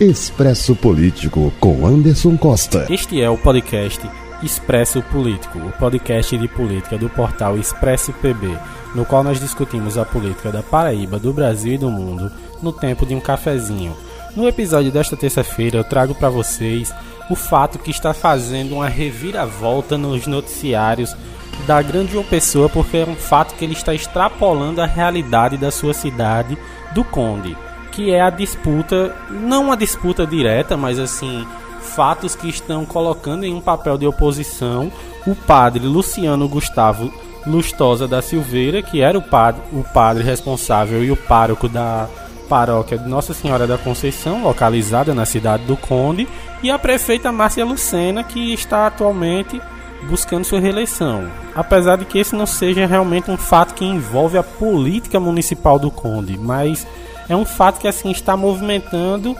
Expresso Político com Anderson Costa. Este é o podcast Expresso Político, o podcast de política do portal Expresso PB, no qual nós discutimos a política da Paraíba, do Brasil e do mundo no tempo de um cafezinho. No episódio desta terça-feira eu trago para vocês o fato que está fazendo uma reviravolta nos noticiários da grande Pessoa, porque é um fato que ele está extrapolando a realidade da sua cidade do Conde, que é a disputa, não uma disputa direta, mas assim, fatos que estão colocando em um papel de oposição o padre Luciano Gustavo Lustosa da Silveira, que era o padre, o padre responsável e o pároco da paróquia de Nossa Senhora da Conceição, localizada na cidade do Conde, e a prefeita Márcia Lucena, que está atualmente buscando sua reeleição. Apesar de que esse não seja realmente um fato que envolve a política municipal do Conde, mas é um fato que assim está movimentando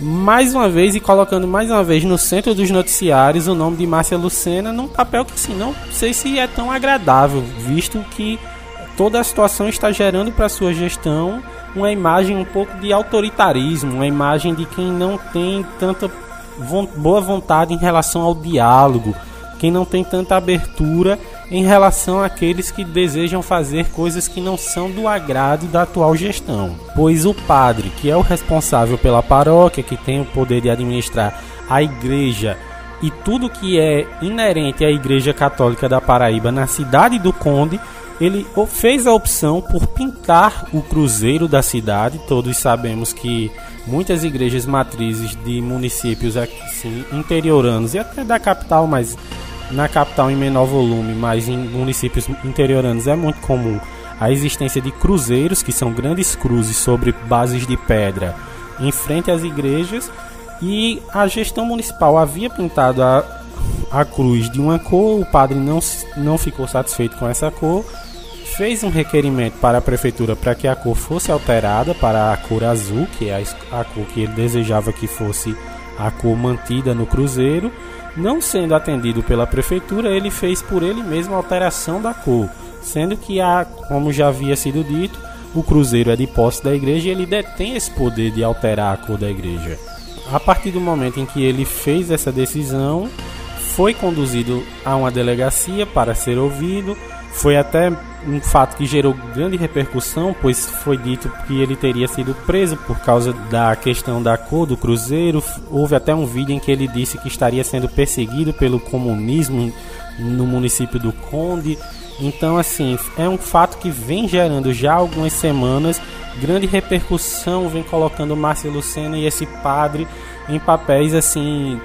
mais uma vez e colocando mais uma vez no centro dos noticiários o nome de Márcia Lucena num papel que assim, não sei se é tão agradável, visto que toda a situação está gerando para sua gestão uma imagem um pouco de autoritarismo, uma imagem de quem não tem tanta boa vontade em relação ao diálogo, quem não tem tanta abertura em relação àqueles que desejam fazer coisas que não são do agrado da atual gestão. Pois o padre, que é o responsável pela paróquia, que tem o poder de administrar a igreja e tudo que é inerente à Igreja Católica da Paraíba na cidade do Conde, ele fez a opção por pintar o cruzeiro da cidade. Todos sabemos que muitas igrejas matrizes de municípios assim, interioranos e até da capital, mas na capital em menor volume, mas em municípios interioranos é muito comum a existência de cruzeiros, que são grandes cruzes sobre bases de pedra em frente às igrejas. E a gestão municipal havia pintado a, a cruz de uma cor, o padre não, não ficou satisfeito com essa cor fez um requerimento para a prefeitura para que a cor fosse alterada para a cor azul, que é a, a cor que ele desejava que fosse a cor mantida no cruzeiro. Não sendo atendido pela prefeitura, ele fez por ele mesmo a alteração da cor, sendo que, a, como já havia sido dito, o cruzeiro é de posse da igreja e ele detém esse poder de alterar a cor da igreja. A partir do momento em que ele fez essa decisão, foi conduzido a uma delegacia para ser ouvido. Foi até um fato que gerou grande repercussão, pois foi dito que ele teria sido preso por causa da questão da cor do cruzeiro. Houve até um vídeo em que ele disse que estaria sendo perseguido pelo comunismo no município do Conde. Então, assim, é um fato que vem gerando já algumas semanas grande repercussão, vem colocando Márcia Lucena e esse padre em papéis assim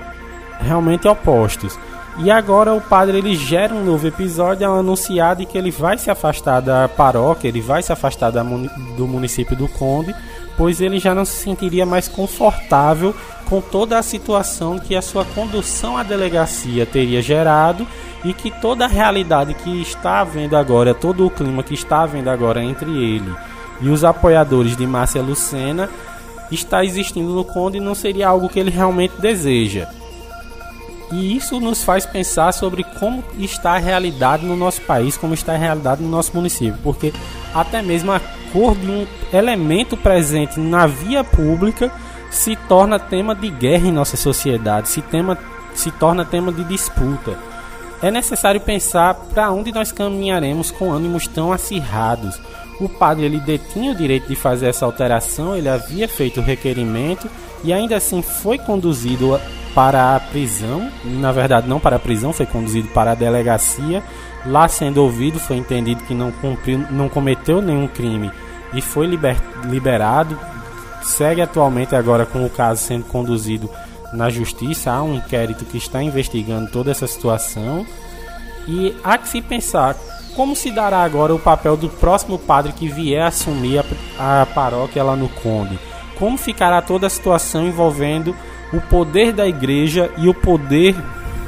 realmente opostos. E agora o padre ele gera um novo episódio ao anunciar de que ele vai se afastar da paróquia, ele vai se afastar da, do município do Conde, pois ele já não se sentiria mais confortável com toda a situação que a sua condução à delegacia teria gerado e que toda a realidade que está havendo agora, todo o clima que está havendo agora entre ele e os apoiadores de Márcia Lucena está existindo no Conde não seria algo que ele realmente deseja. E isso nos faz pensar sobre como está a realidade no nosso país, como está a realidade no nosso município, porque até mesmo a cor de um elemento presente na via pública se torna tema de guerra em nossa sociedade, se, tema, se torna tema de disputa. É necessário pensar para onde nós caminharemos com ânimos tão acirrados. O padre ele detinha o direito de fazer essa alteração, ele havia feito o requerimento e ainda assim foi conduzido para a prisão, na verdade não para a prisão, foi conduzido para a delegacia. Lá sendo ouvido, foi entendido que não cumpriu, não cometeu nenhum crime e foi liber, liberado. Segue atualmente agora com o caso sendo conduzido na justiça. Há um inquérito que está investigando toda essa situação. E há que se pensar como se dará agora o papel do próximo padre que vier assumir a, a paróquia lá no Conde. Como ficará toda a situação envolvendo o poder da igreja e o poder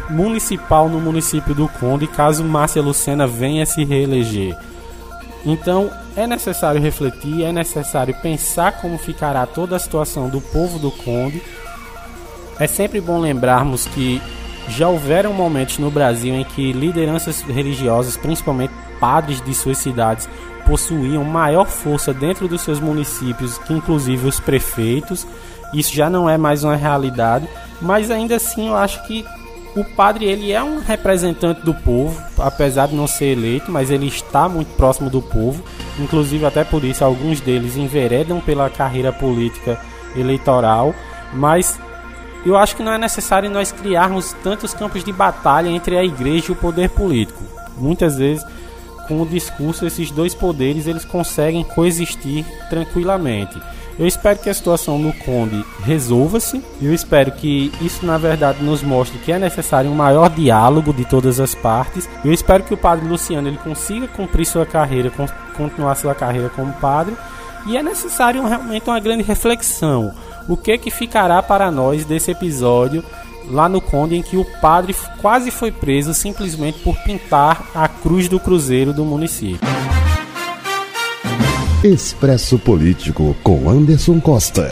municipal no município do Conde, caso Márcia Lucena venha se reeleger. Então, é necessário refletir, é necessário pensar como ficará toda a situação do povo do Conde. É sempre bom lembrarmos que já houveram momentos no Brasil em que lideranças religiosas, principalmente padres de suas cidades, possuíam maior força dentro dos seus municípios que inclusive os prefeitos. Isso já não é mais uma realidade, mas ainda assim eu acho que o padre ele é um representante do povo, apesar de não ser eleito, mas ele está muito próximo do povo. Inclusive até por isso alguns deles enveredam pela carreira política eleitoral, mas eu acho que não é necessário nós criarmos tantos campos de batalha entre a igreja e o poder político. Muitas vezes com o discurso esses dois poderes eles conseguem coexistir tranquilamente. Eu espero que a situação no Conde resolva-se. Eu espero que isso, na verdade, nos mostre que é necessário um maior diálogo de todas as partes. Eu espero que o padre Luciano ele consiga cumprir sua carreira, continuar sua carreira como padre. E é necessário realmente uma grande reflexão. O que que ficará para nós desse episódio lá no Conde em que o padre quase foi preso simplesmente por pintar a cruz do cruzeiro do município? Expresso Político com Anderson Costa.